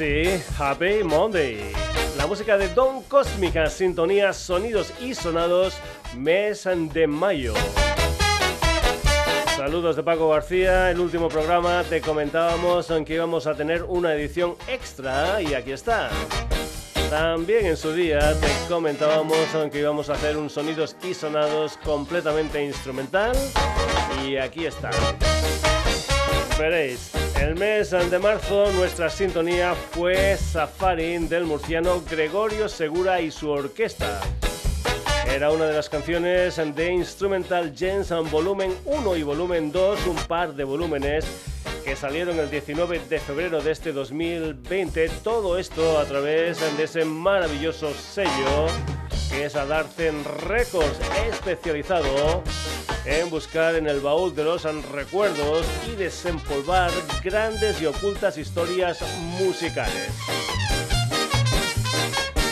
sí, Happy Monday. La música de Don Cósmica, sintonía, sonidos y sonados, mes de mayo. Saludos de Paco García, el último programa te comentábamos que íbamos a tener una edición extra y aquí está. También en su día te comentábamos que íbamos a hacer un sonidos y sonados completamente instrumental y aquí está. Veréis, el mes de marzo nuestra sintonía fue Safari del murciano Gregorio Segura y su orquesta. Era una de las canciones de Instrumental Gens Volumen 1 y Volumen 2, un par de volúmenes que salieron el 19 de febrero de este 2020. Todo esto a través de ese maravilloso sello que es Adarten Records, especializado en buscar en el baúl de los recuerdos y desempolvar grandes y ocultas historias musicales.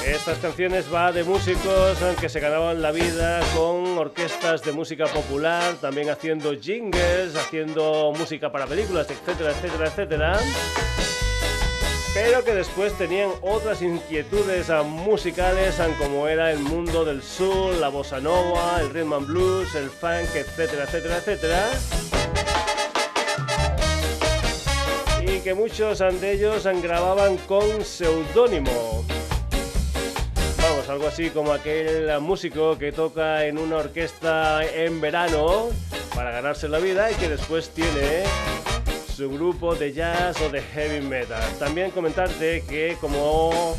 Estas canciones va de músicos que se ganaban la vida con orquestas de música popular, también haciendo jingles, haciendo música para películas, etcétera, etcétera, etcétera. Pero que después tenían otras inquietudes musicales como era el mundo del soul, la bossa nova, el rhythm and blues, el funk, etcétera, etcétera, etcétera. Y que muchos de ellos grababan con seudónimo algo así como aquel músico que toca en una orquesta en verano para ganarse la vida y que después tiene su grupo de jazz o de heavy metal. También comentarte que como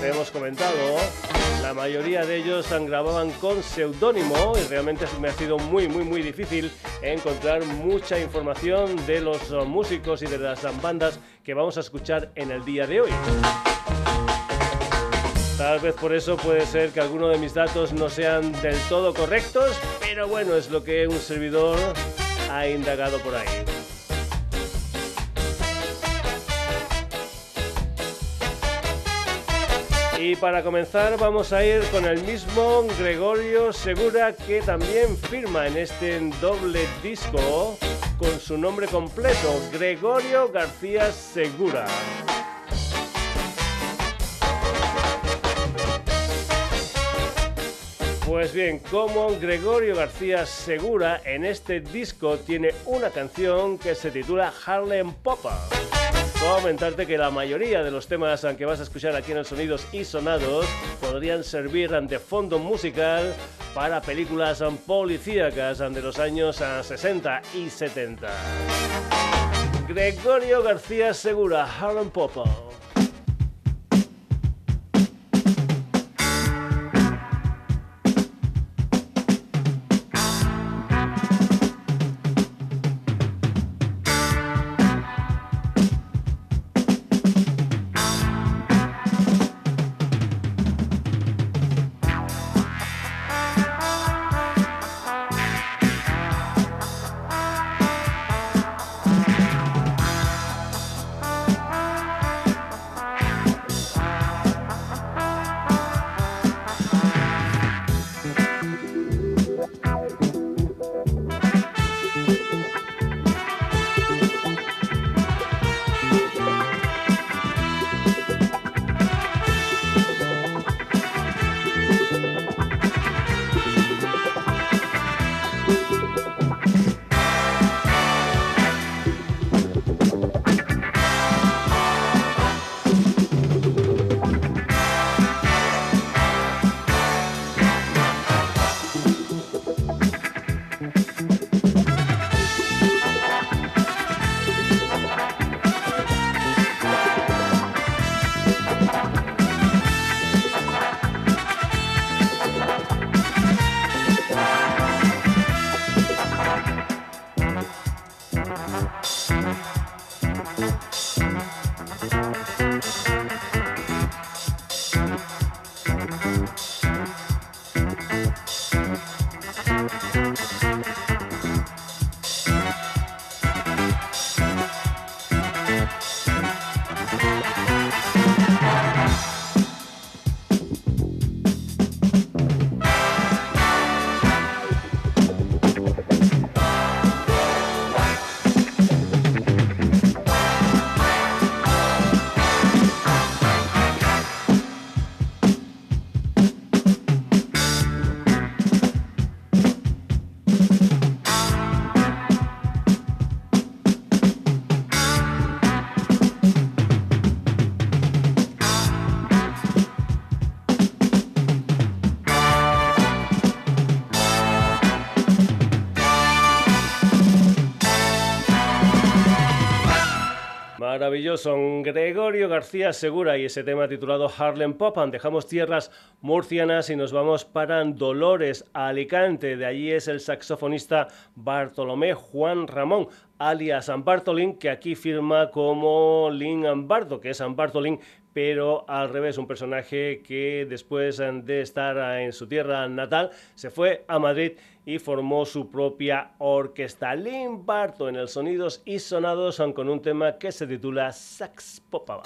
te hemos comentado, la mayoría de ellos grababan con seudónimo y realmente me ha sido muy muy muy difícil encontrar mucha información de los músicos y de las bandas que vamos a escuchar en el día de hoy. Tal vez por eso puede ser que algunos de mis datos no sean del todo correctos, pero bueno, es lo que un servidor ha indagado por ahí. Y para comenzar vamos a ir con el mismo Gregorio Segura que también firma en este doble disco con su nombre completo, Gregorio García Segura. Pues bien, como Gregorio García Segura en este disco tiene una canción que se titula Harlem Popper. Comentarte que la mayoría de los temas que vas a escuchar aquí en el Sonidos y Sonados podrían servir ante fondo musical para películas policíacas de los años 60 y 70. Gregorio García Segura, Harlem Maravilloso. Gregorio García Segura y ese tema titulado Harlem Pop. Dejamos tierras murcianas y nos vamos para Dolores, Alicante. De allí es el saxofonista Bartolomé Juan Ramón alias San Bartolín, que aquí firma como Lin Bardo, que es San Bartolín, pero al revés, un personaje que después de estar en su tierra natal se fue a Madrid y formó su propia orquesta. Barto en el Sonidos y Sonados con un tema que se titula Sax Popaba.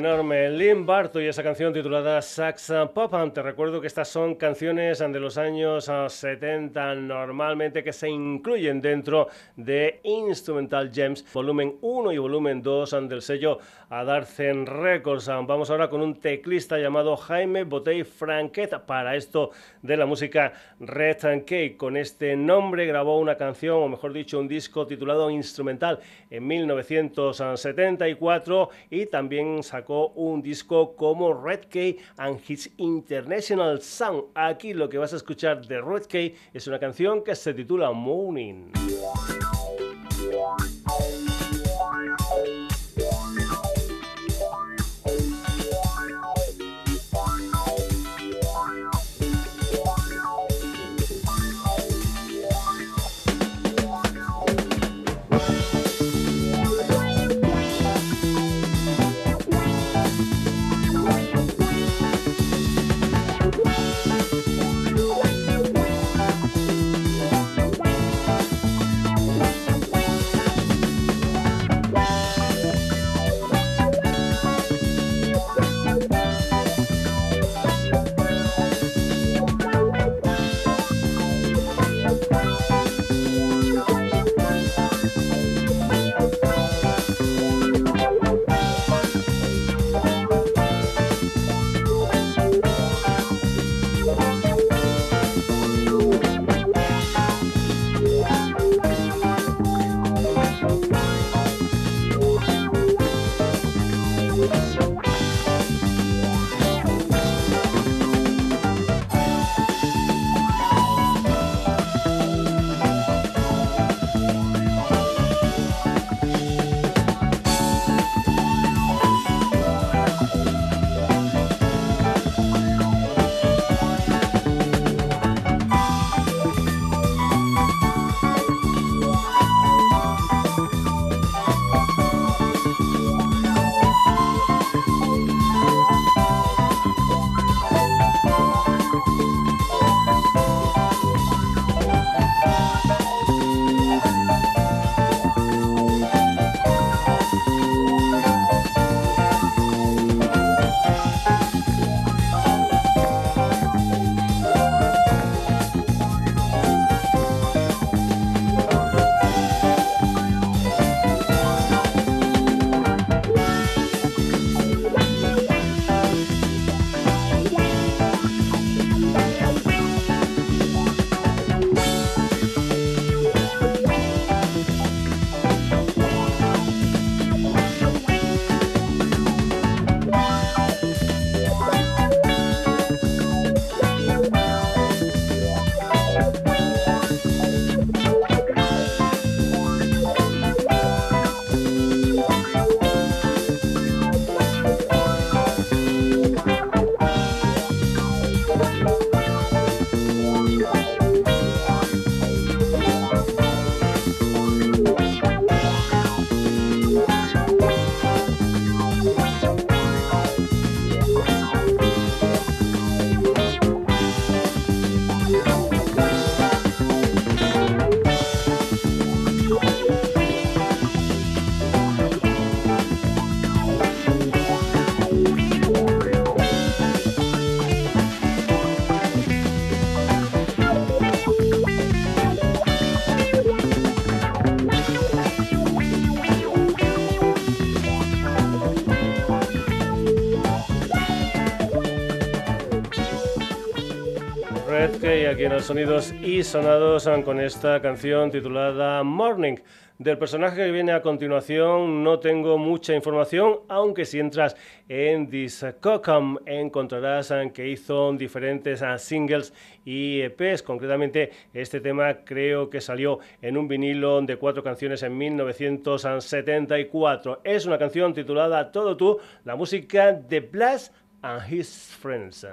Enorme. Lynn Barto y esa canción titulada Sax Pop. Te recuerdo que estas son canciones de los años 70 normalmente que se incluyen dentro de Instrumental Gems volumen 1 y volumen 2 del sello Adarcen Records. Vamos ahora con un teclista llamado Jaime Botey Franqueta. Para esto de la música Red Cake. Con este nombre grabó una canción, o mejor dicho, un disco titulado Instrumental en 1974 y también sacó un disco como Red Key and His International Sound. Aquí lo que vas a escuchar de Red Key es una canción que se titula Morning. Aquí en los sonidos y sonados con esta canción titulada Morning. Del personaje que viene a continuación no tengo mucha información, aunque si entras en Discocom encontrarás que hizo diferentes singles y EPs. Concretamente, este tema creo que salió en un vinilo de cuatro canciones en 1974. Es una canción titulada Todo tú, la música de Blast and His Friends.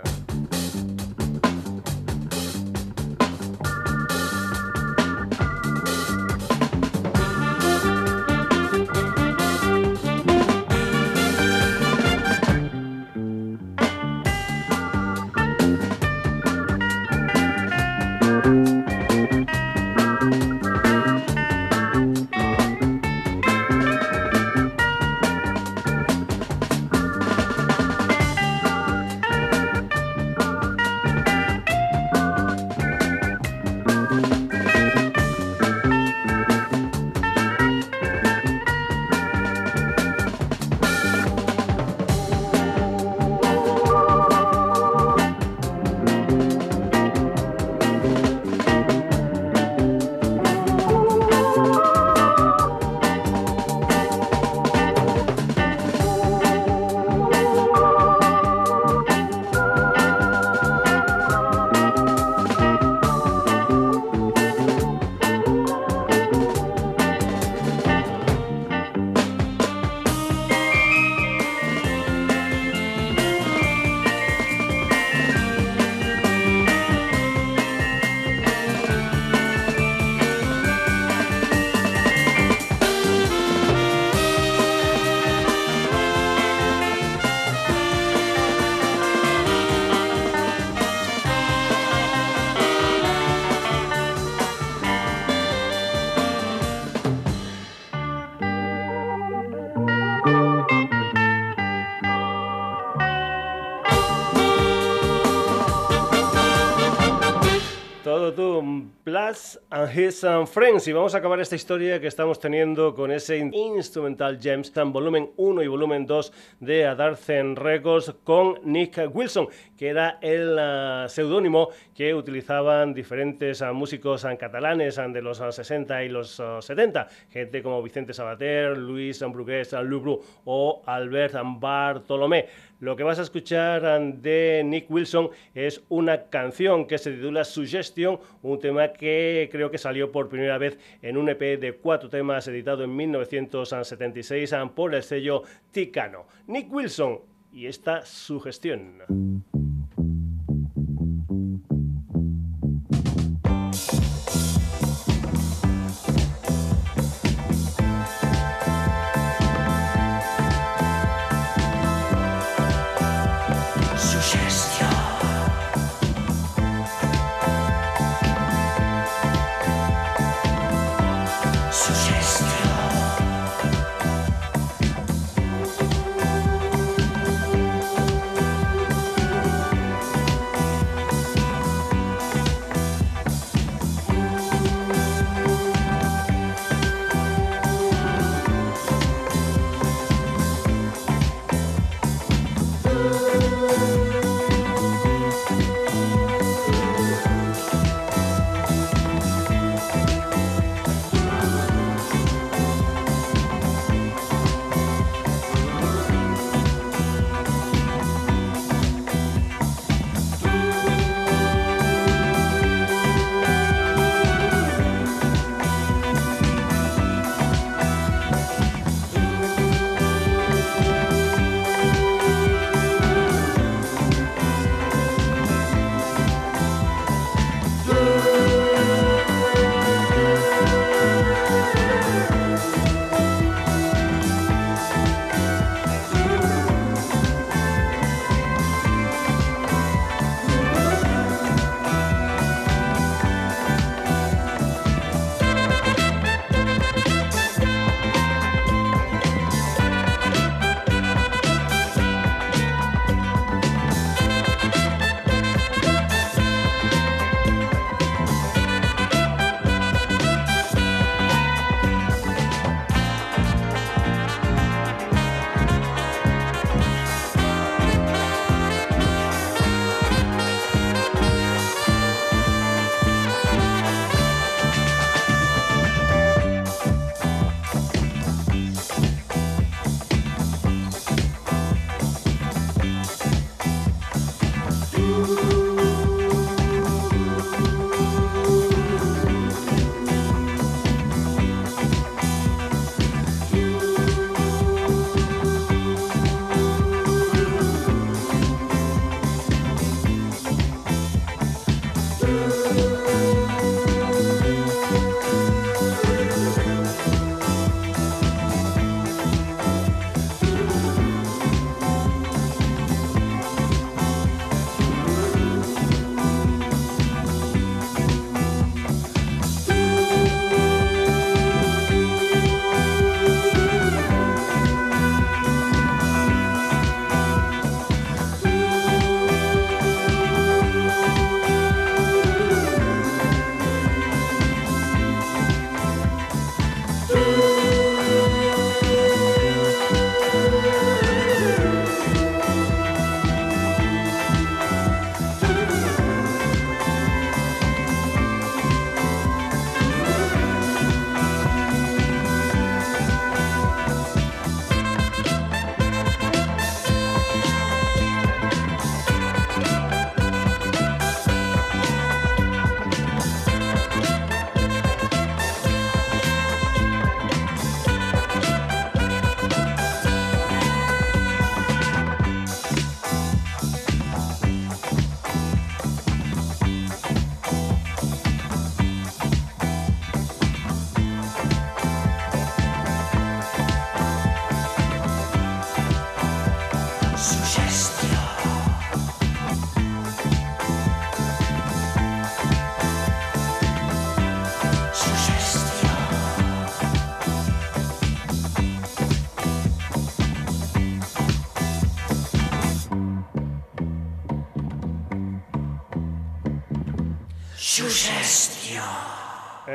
And His Friends. Y vamos a acabar esta historia que estamos teniendo con ese Instrumental Gems, tan volumen 1 y volumen 2 de Adarzen Records con Nick Wilson, que era el uh, seudónimo que utilizaban diferentes uh, músicos uh, catalanes de los 60 y los 70, gente como Vicente Sabater, Luis Brugués Lubru o Albert Bartolomé. Lo que vas a escuchar de Nick Wilson es una canción que se titula Suggestion, un tema que creo que salió por primera vez en un EP de cuatro temas editado en 1976 por el sello Ticano. Nick Wilson y esta sugestión.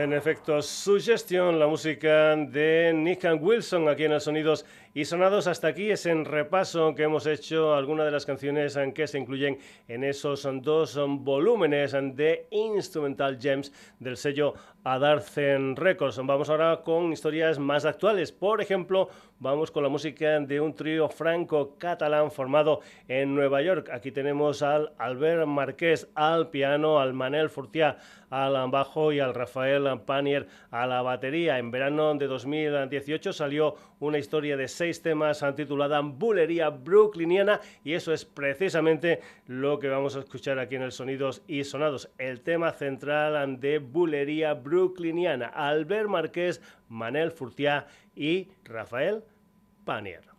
En efecto, Suggestion, la música de Nick Wilson aquí en los Sonidos y Sonados. Hasta aquí es en repaso que hemos hecho algunas de las canciones en que se incluyen en esos dos volúmenes de Instrumental Gems del sello Adarcen Records. Vamos ahora con historias más actuales. Por ejemplo, vamos con la música de un trío franco-catalán formado en Nueva York. Aquí tenemos al Albert Marqués al piano, al Manel Furtiá al bajo y al Rafael Panier a la batería. En verano de 2018 salió una historia de seis temas titulada Bulería Brooklyniana y eso es precisamente lo que vamos a escuchar aquí en el Sonidos y Sonados. El tema central de Bulería Brooklyniana. Albert Marqués, Manel Furtiá y Rafael Panier.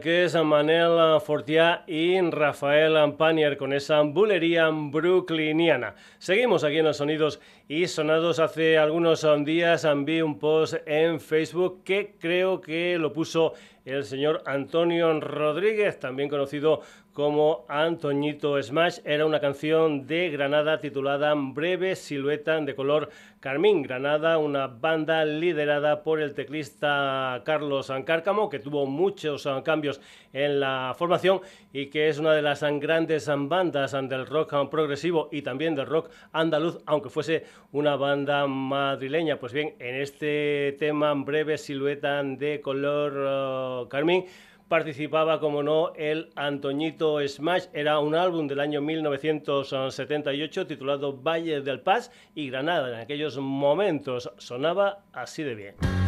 Marqués, Manel Fortiá y Rafael Panier con esa bulería brooklyniana. Seguimos aquí en los sonidos y sonados. Hace algunos días vi un post en Facebook que creo que lo puso el señor Antonio Rodríguez, también conocido como Antoñito Smash. Era una canción de Granada titulada Breve Silueta de color carmín. Granada, una banda liderada por el teclista Carlos Ancárcamo, que tuvo muchos ah, cambios en la formación y que es una de las grandes bandas del rock progresivo y también del rock andaluz, aunque fuese una banda madrileña. Pues bien, en este tema Breve Silueta de color ah, carmín participaba, como no, el Antoñito Smash. Era un álbum del año 1978 titulado Valle del Paz y Granada. En aquellos momentos sonaba así de bien.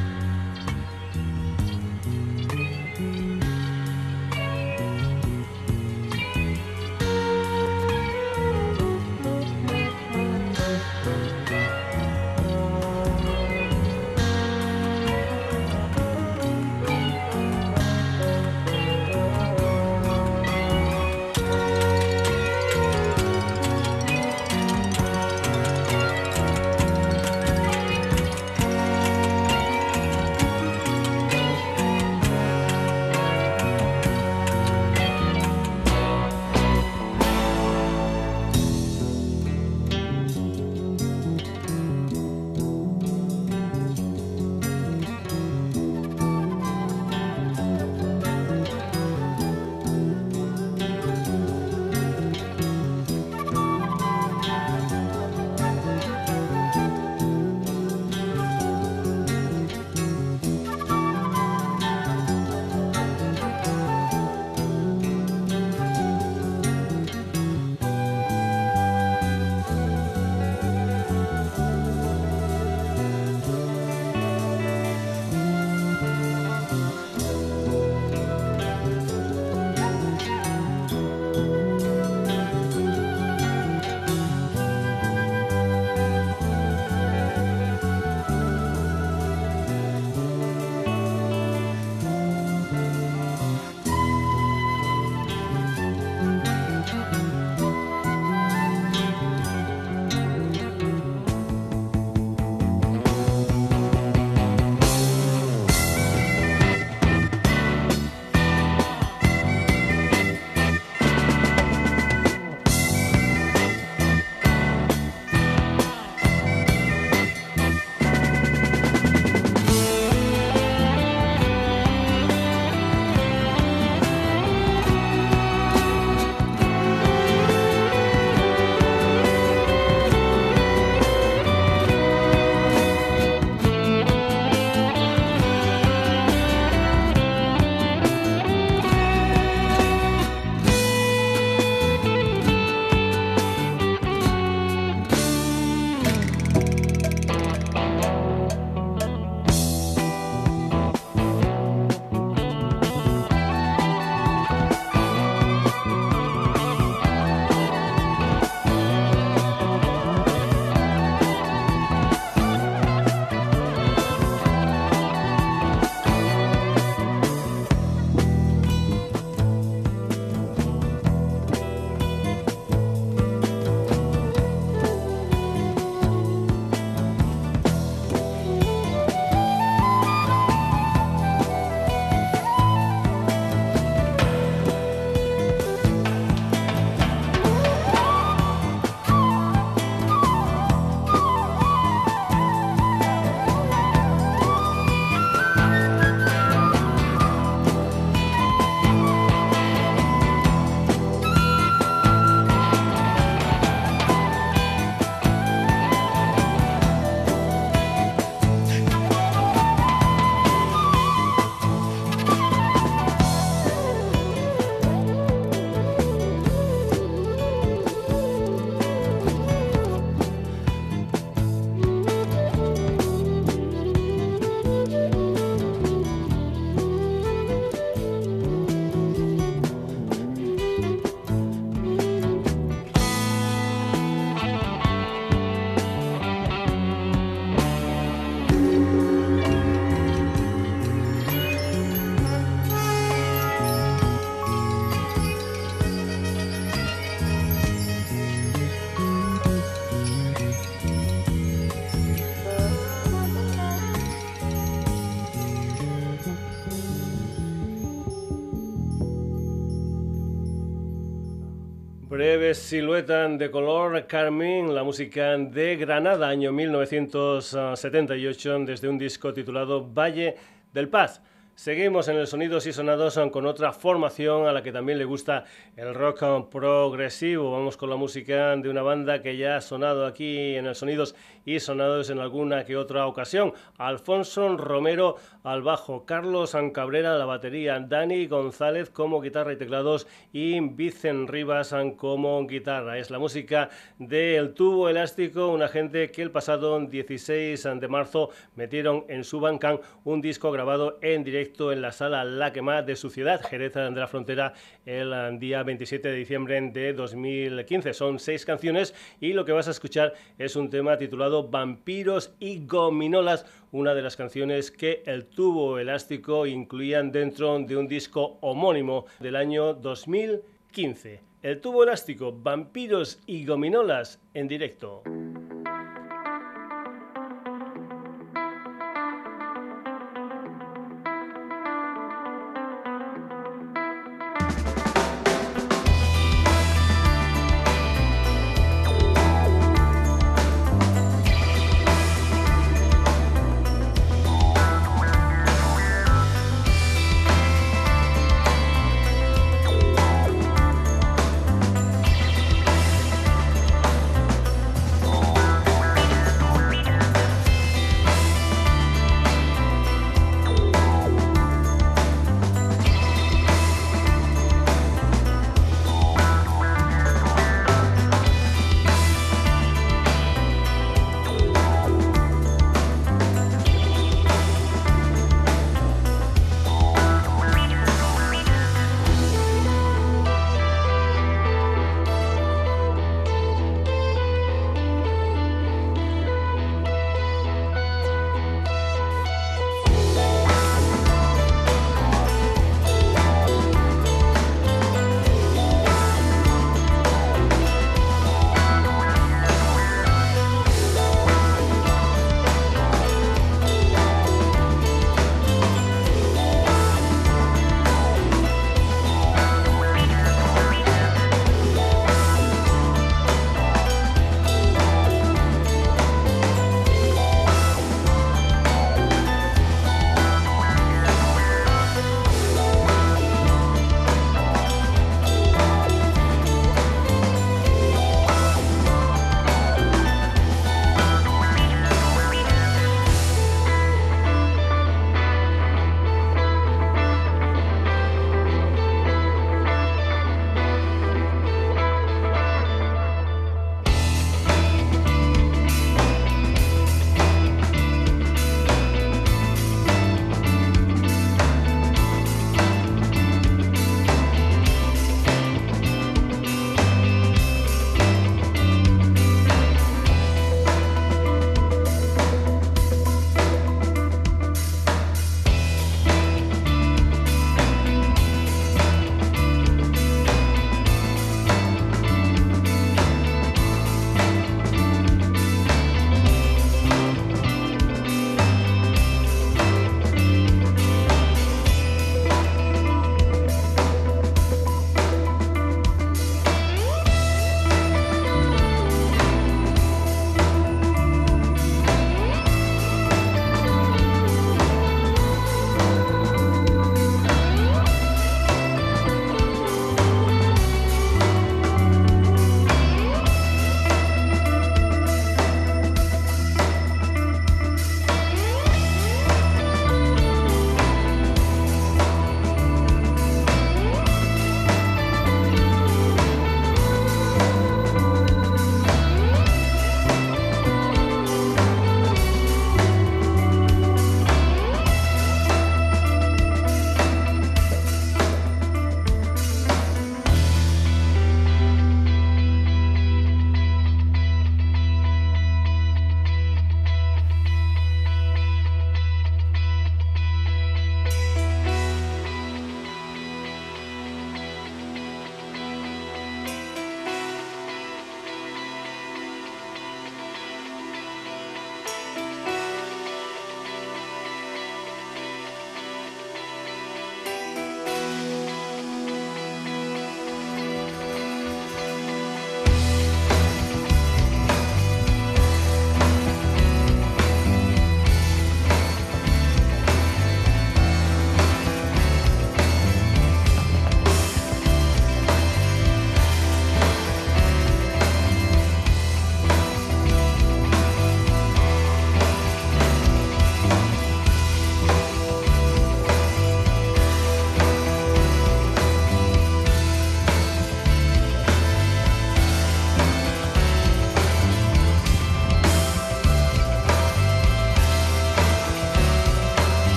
Silueta de color carmín, la música de Granada, año 1978, desde un disco titulado Valle del Paz. Seguimos en el Sonidos y Sonados con otra formación a la que también le gusta el rock progresivo. Vamos con la música de una banda que ya ha sonado aquí en el Sonidos y Sonados en alguna que otra ocasión. Alfonso Romero al bajo, Carlos Cabrera a la batería, Dani González como guitarra y teclados y Vicen Rivas como guitarra. Es la música del Tubo Elástico, una gente que el pasado 16 de marzo metieron en su bancán un disco grabado en directo en la sala La de su ciudad, Jerez de la Frontera, el eh, día 27 de diciembre de 2015. Son seis canciones y lo que vas a escuchar es un tema titulado Vampiros y Gominolas, una de las canciones que el tubo elástico incluían dentro de un disco homónimo del año 2015. El tubo elástico, Vampiros y Gominolas en directo.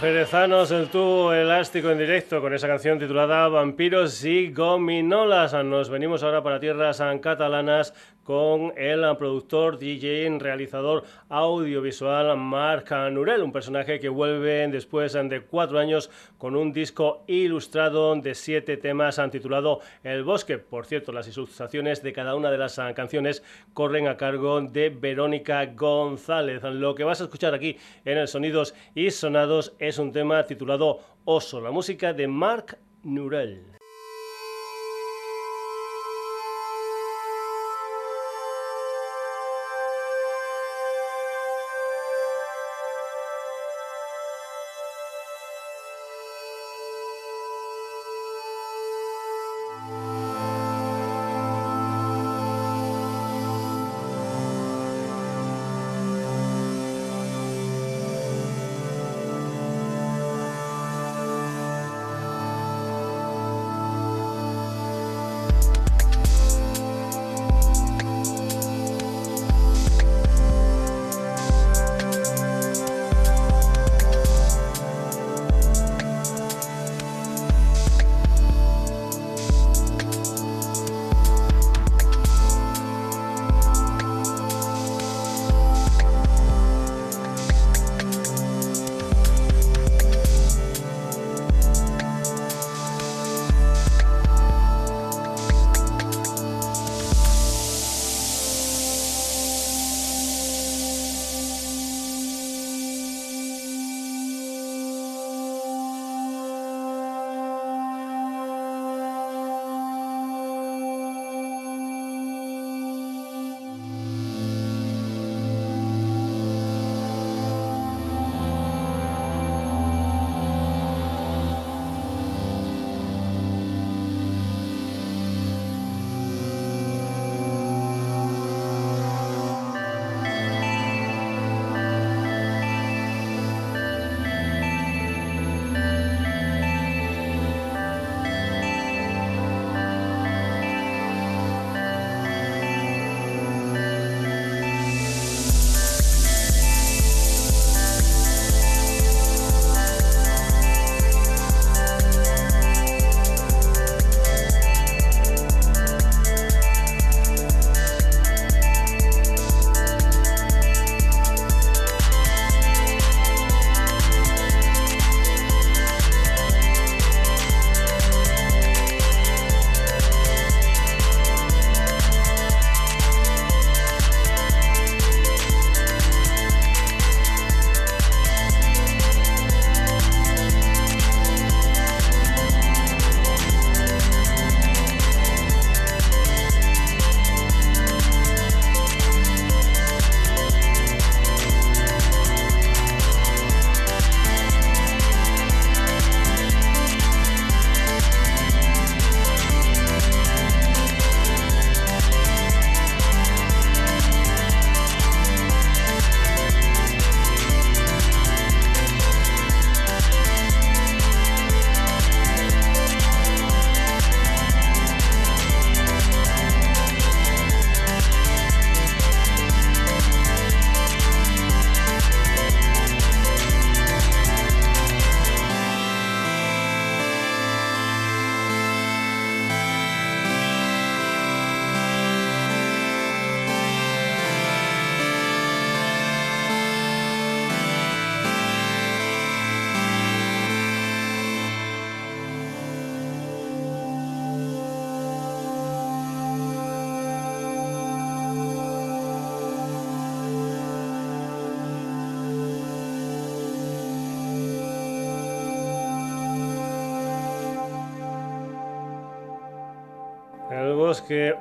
Jerezanos, el tubo elástico en directo con esa canción titulada Vampiros y Gominolas. Nos venimos ahora para tierras catalanas con el productor, DJ, realizador audiovisual Marc Nurel, un personaje que vuelve después de cuatro años con un disco ilustrado de siete temas titulado El Bosque. Por cierto, las ilustraciones de cada una de las canciones corren a cargo de Verónica González. Lo que vas a escuchar aquí en el Sonidos y Sonados es un tema titulado Oso, la música de Marc Nurel.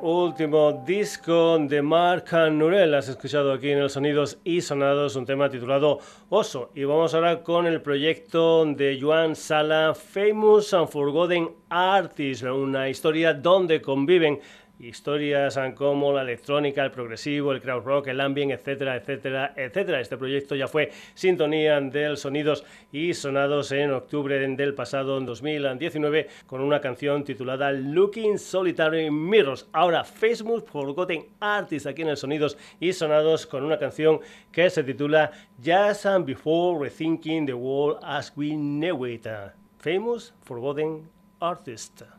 Último disco de Mark Nurel. Has escuchado aquí en los Sonidos y Sonados un tema titulado Oso. Y vamos ahora con el proyecto de Joan Sala, Famous and Forgotten Artists, una historia donde conviven historias como la electrónica, el progresivo, el crowd rock, el ambient, etcétera, etcétera, etcétera. Este proyecto ya fue sintonía del Sonidos y Sonados en octubre del pasado 2019 con una canción titulada Looking Solitary Mirrors. Ahora Facebook Forgotten Artists aquí en el Sonidos y Sonados con una canción que se titula Just and Before Rethinking the World as We Know It. Famous Forgotten Artist.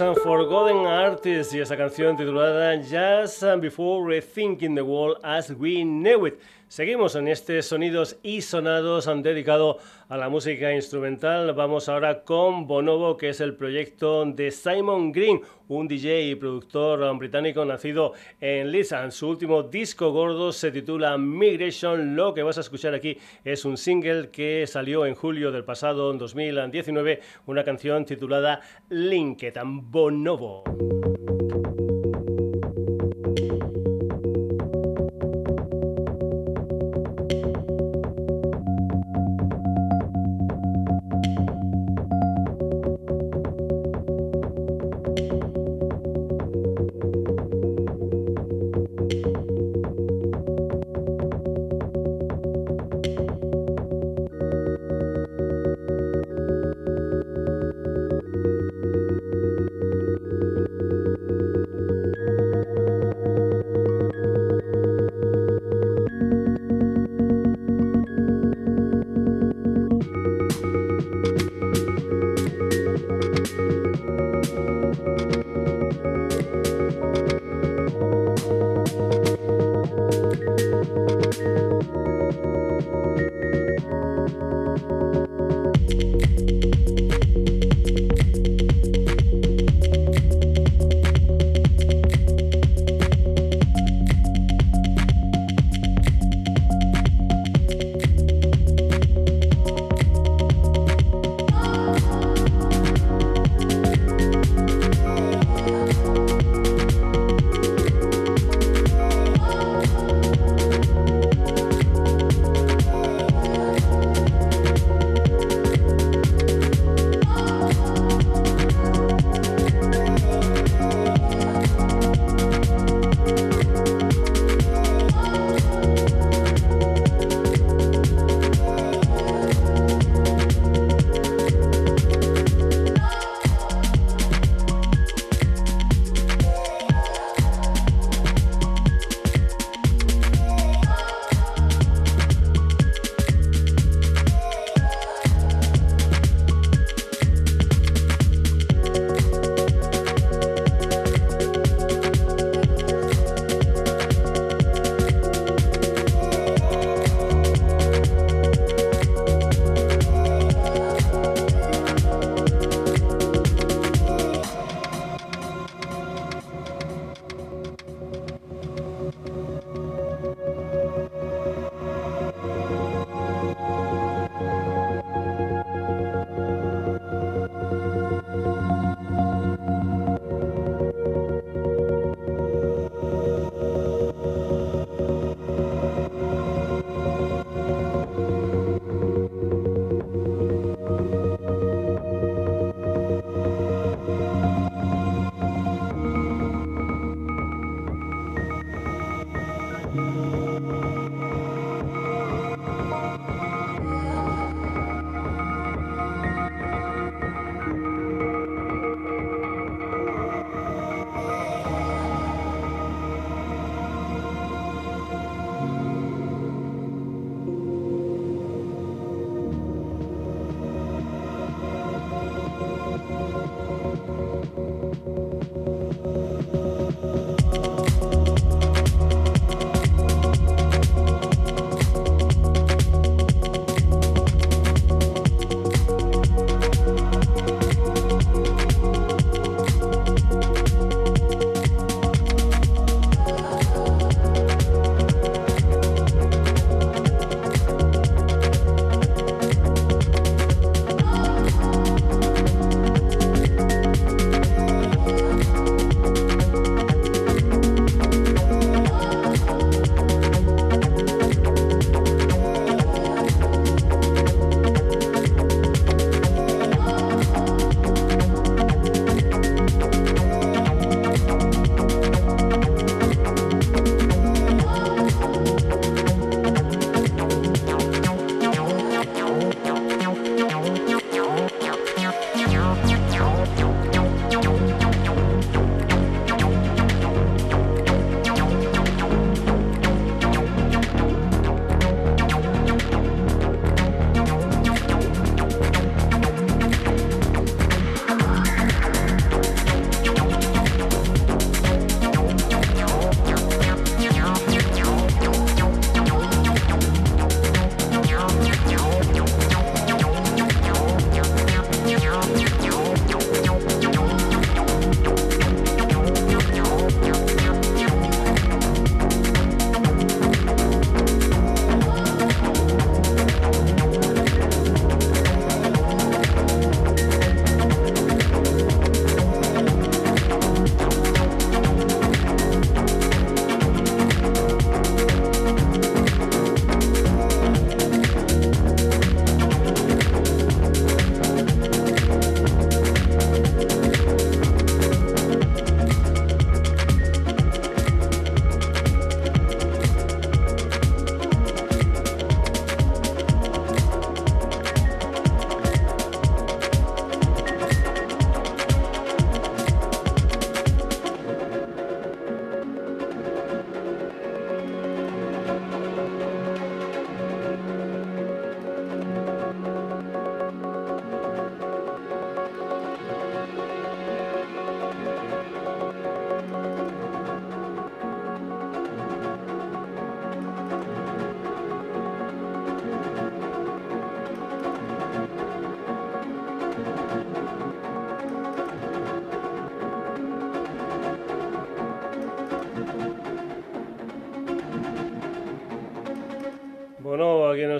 los Forgotten Artists y esa canción titulada Just Before Rethinking the World as We Know It. Seguimos en este Sonidos y Sonados dedicado a la música instrumental. Vamos ahora con Bonobo, que es el proyecto de Simon Green, un DJ y productor británico nacido en Lisan. Su último disco gordo se titula Migration. Lo que vas a escuchar aquí es un single que salió en julio del pasado 2019, una canción titulada Linketan Bonobo.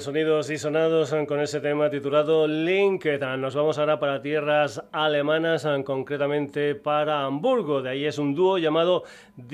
Sonidos y sonados con ese tema titulado LinkedIn. Nos vamos ahora para tierras alemanas, concretamente para Hamburgo. De ahí es un dúo llamado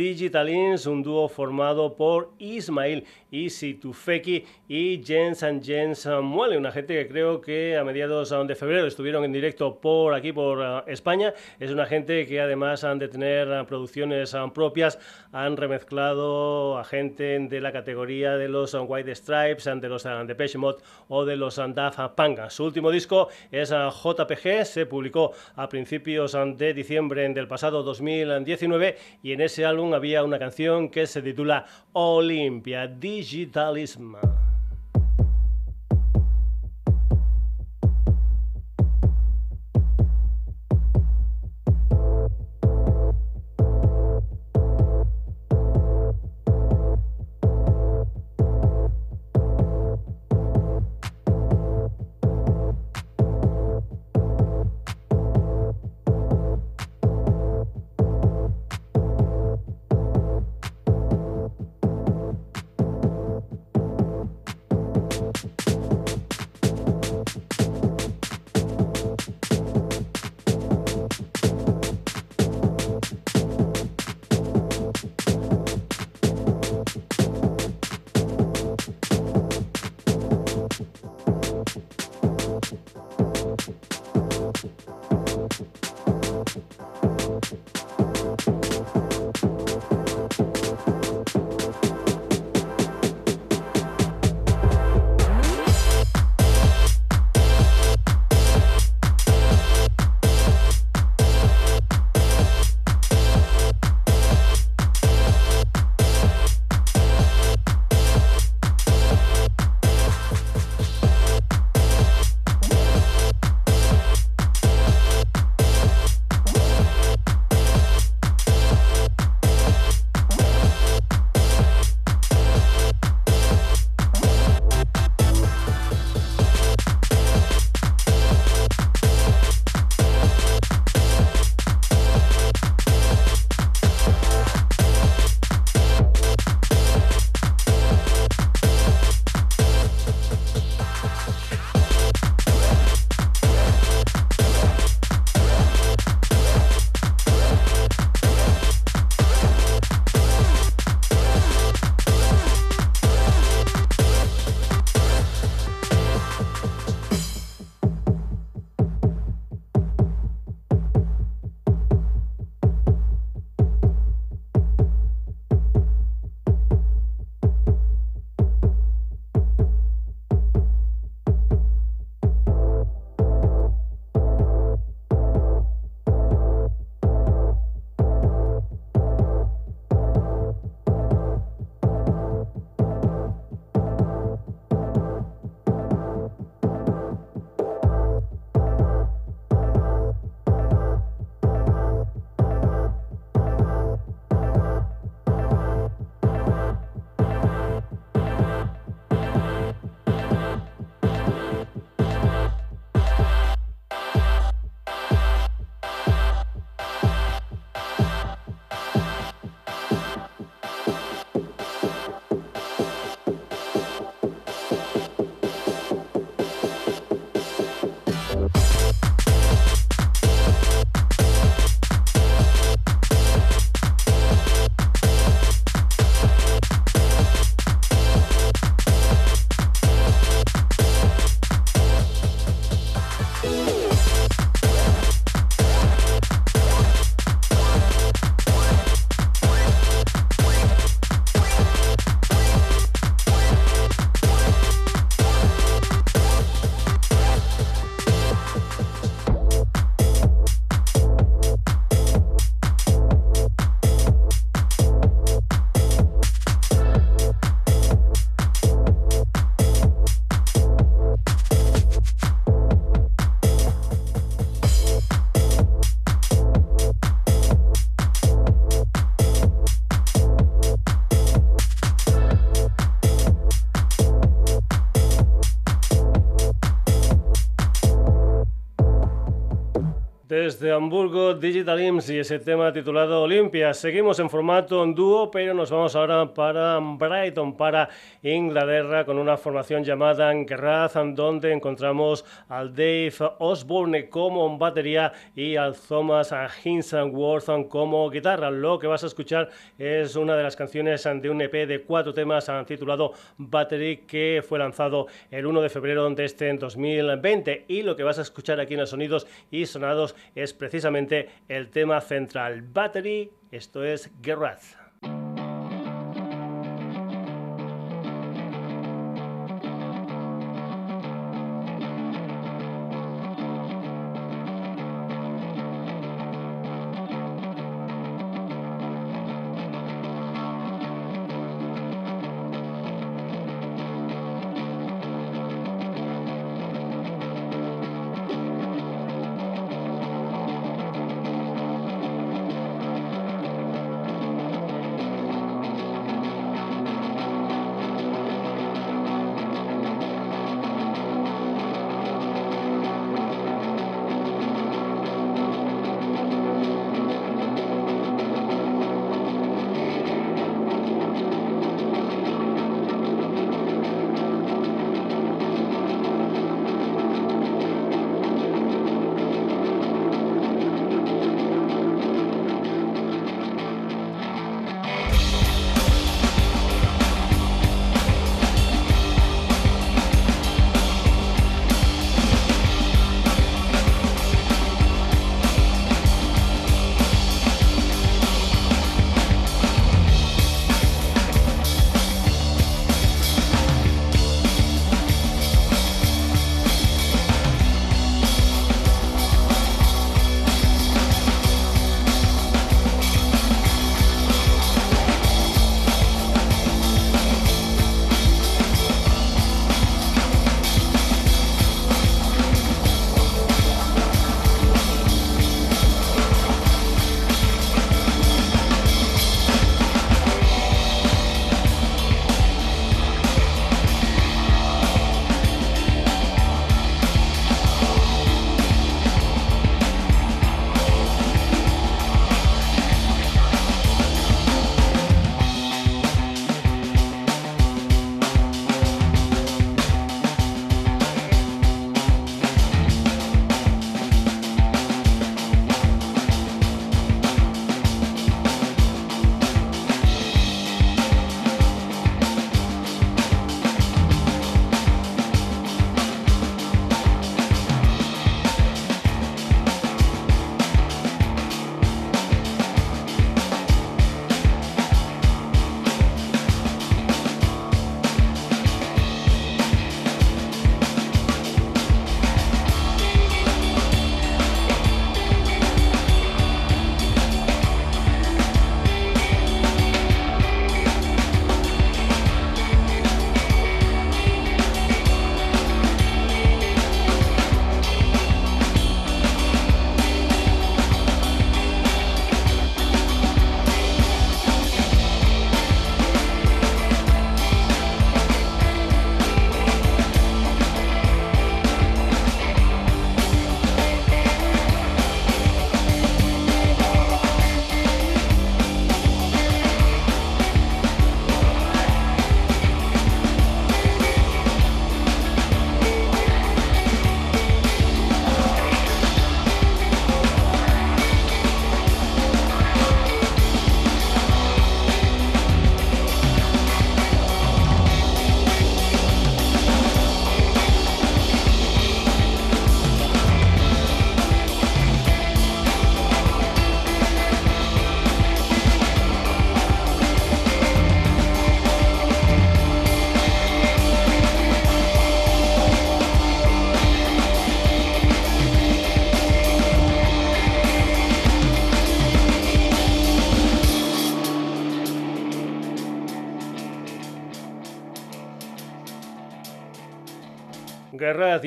Digitalins, un dúo formado por Ismail Isitufeki y Jens and Jens Muele, una gente que creo que a mediados de febrero estuvieron en directo por aquí, por eh, España. Es una gente que además han de tener eh, producciones eh, propias, han remezclado a gente de la categoría de los White Stripes, de los Depeche Mode o de los Daft Punk. Su último disco es JPG, se publicó a principios de diciembre del pasado 2019 y en ese álbum había una canción que se titula Olympia Digitalism. Desde Hamburgo, Digital Imps y ese tema titulado Olimpia. Seguimos en formato dúo, pero nos vamos ahora para Brighton, para Inglaterra, con una formación llamada Gerard, donde encontramos al Dave Osborne como batería y al Thomas Hinsworth como guitarra. Lo que vas a escuchar es una de las canciones de un EP de cuatro temas titulado Battery, que fue lanzado el 1 de febrero de este 2020. Y lo que vas a escuchar aquí en los sonidos y sonados es precisamente el tema central. Battery, esto es Gerard.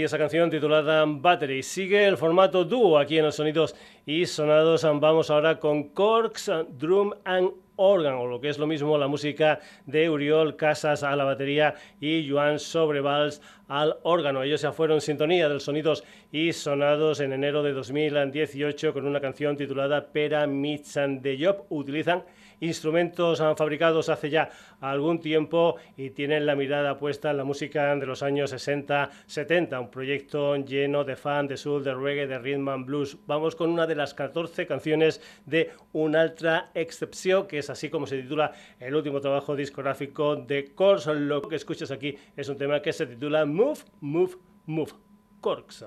Esa canción titulada Battery. Sigue el formato dúo aquí en los sonidos y sonados. Vamos ahora con Corks, Drum and Organ, o lo que es lo mismo la música de Uriol Casas a la batería y Joan Sobrevals al órgano. Ellos ya fueron sintonía de los sonidos y sonados en enero de 2018 con una canción titulada Pera Mitsan de Job. Utilizan instrumentos fabricados hace ya algún tiempo y tienen la mirada puesta en la música de los años 60-70, un proyecto lleno de fan, de soul, de reggae, de rhythm and blues. Vamos con una de las 14 canciones de Un Altra Excepción, que es así como se titula el último trabajo discográfico de Corks. Lo que escuchas aquí es un tema que se titula Move, Move, Move. Corks.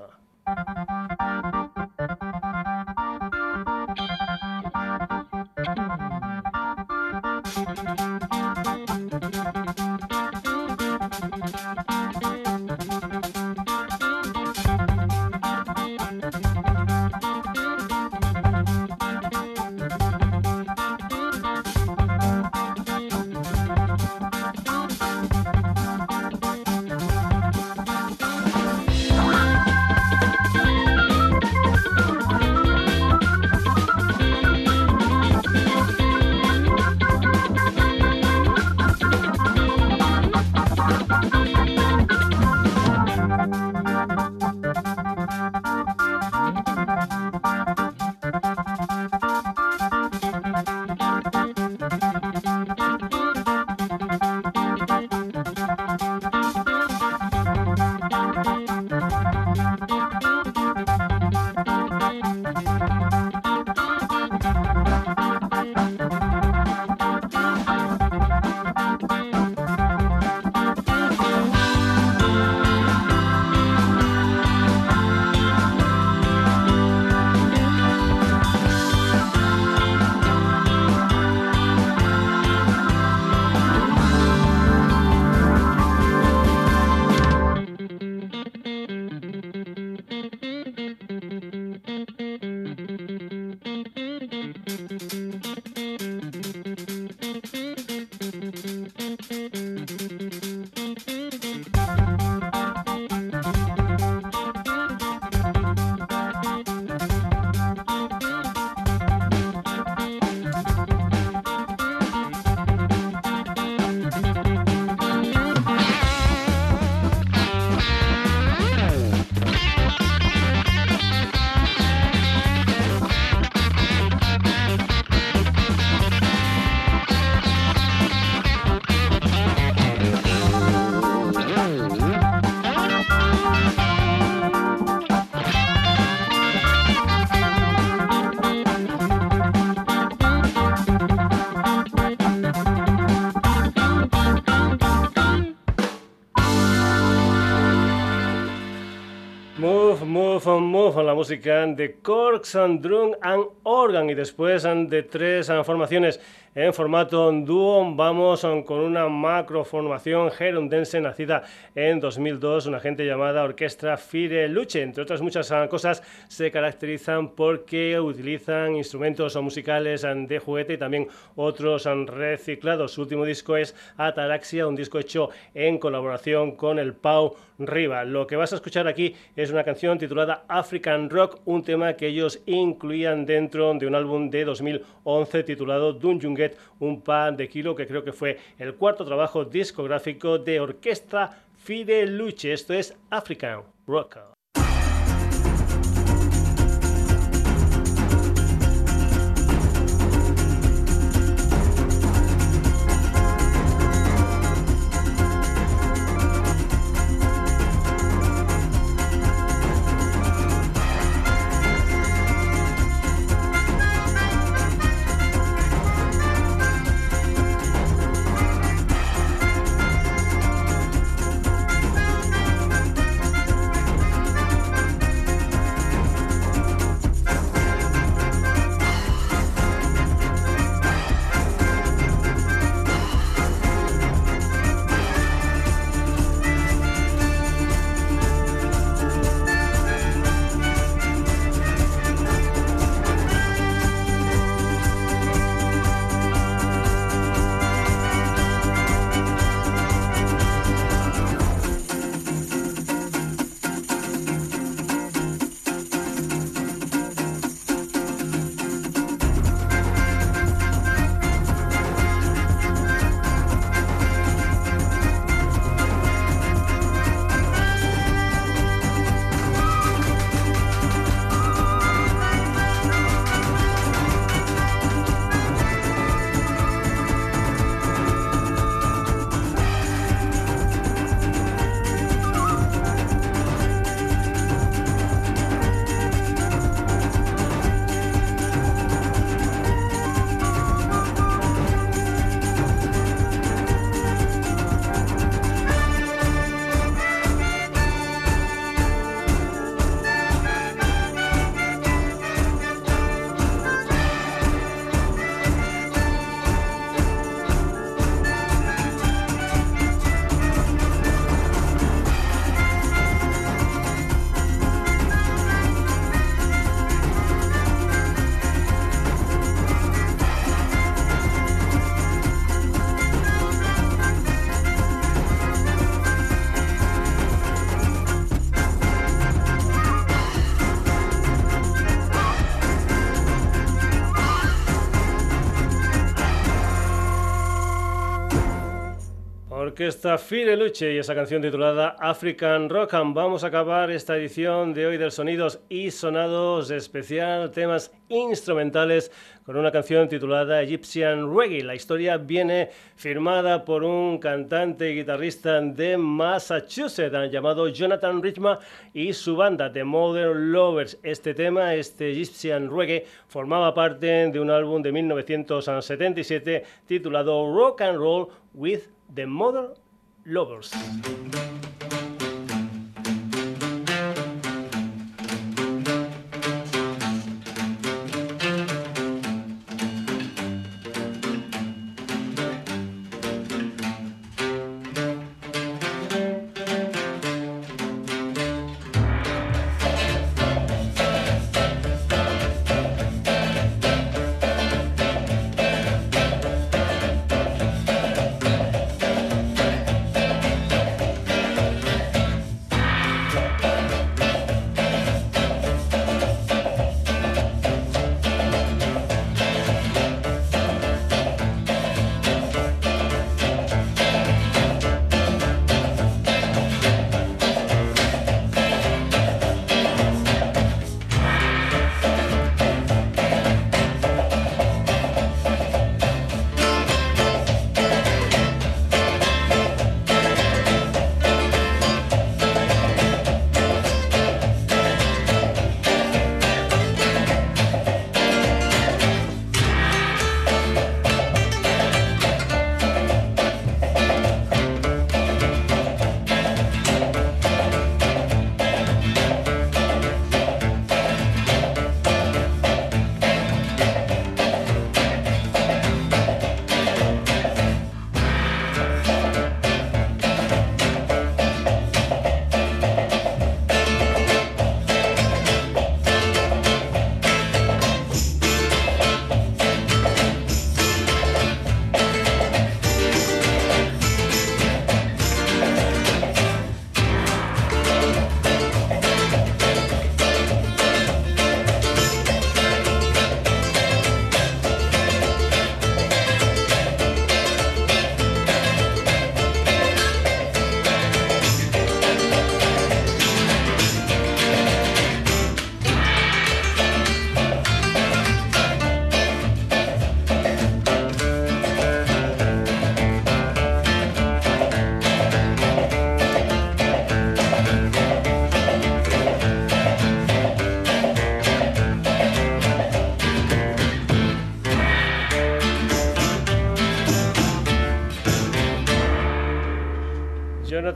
La música de Corks and Drum and Organ y después de tres formaciones en formato dúo vamos con una macroformación gerundense nacida en 2002, una gente llamada Orquestra Fire Luche. Entre otras muchas cosas se caracterizan porque utilizan instrumentos musicales de juguete y también otros reciclados. Su último disco es Ataraxia, un disco hecho en colaboración con el Pau Riva. Lo que vas a escuchar aquí es una canción titulada African Rock, un tema que ellos incluían dentro de un álbum de 2011 titulado Dunjunget, un pan de kilo, que creo que fue el cuarto trabajo discográfico de orquesta Fide Luche. Esto es African Rock. Orquesta Fideluche y esa canción titulada African Rock. Vamos a acabar esta edición de hoy del Sonidos y Sonados especial, temas instrumentales con una canción titulada Egyptian Reggae. La historia viene firmada por un cantante y guitarrista de Massachusetts llamado Jonathan Richman y su banda The Modern Lovers. Este tema, este Egyptian Reggae, formaba parte de un álbum de 1977 titulado Rock and Roll with the Modern Lovers.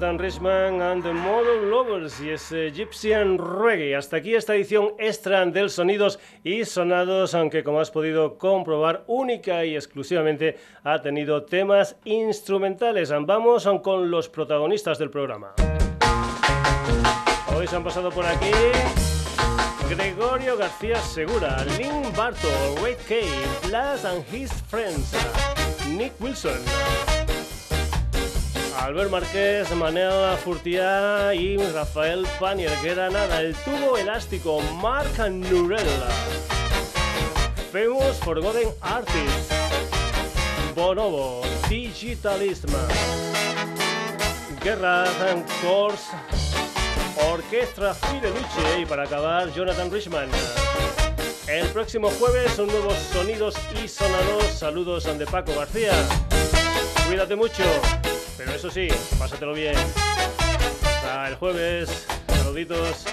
Jonathan Richman and the Model Lovers y es Egyptian Reggae. Hasta aquí esta edición extra del Sonidos y Sonados, aunque como has podido comprobar, única y exclusivamente ha tenido temas instrumentales. Vamos con los protagonistas del programa. Hoy se han pasado por aquí Gregorio García Segura, Lynn Bartol, Ray Kay, Blas and His Friends, Nick Wilson. Albert Márquez, Manel Furtiá y Rafael Panier. nada, el tubo elástico, Mark Nurella. Famous Forgotten Artists. Bonobo, Digitalism. Guerra Course. Orquestra Fideluche y para acabar Jonathan Richman. El próximo jueves son nuevos sonidos y sonados. Saludos de Paco García. Cuídate mucho. Pero eso sí, pásatelo bien. Hasta el jueves. Saluditos.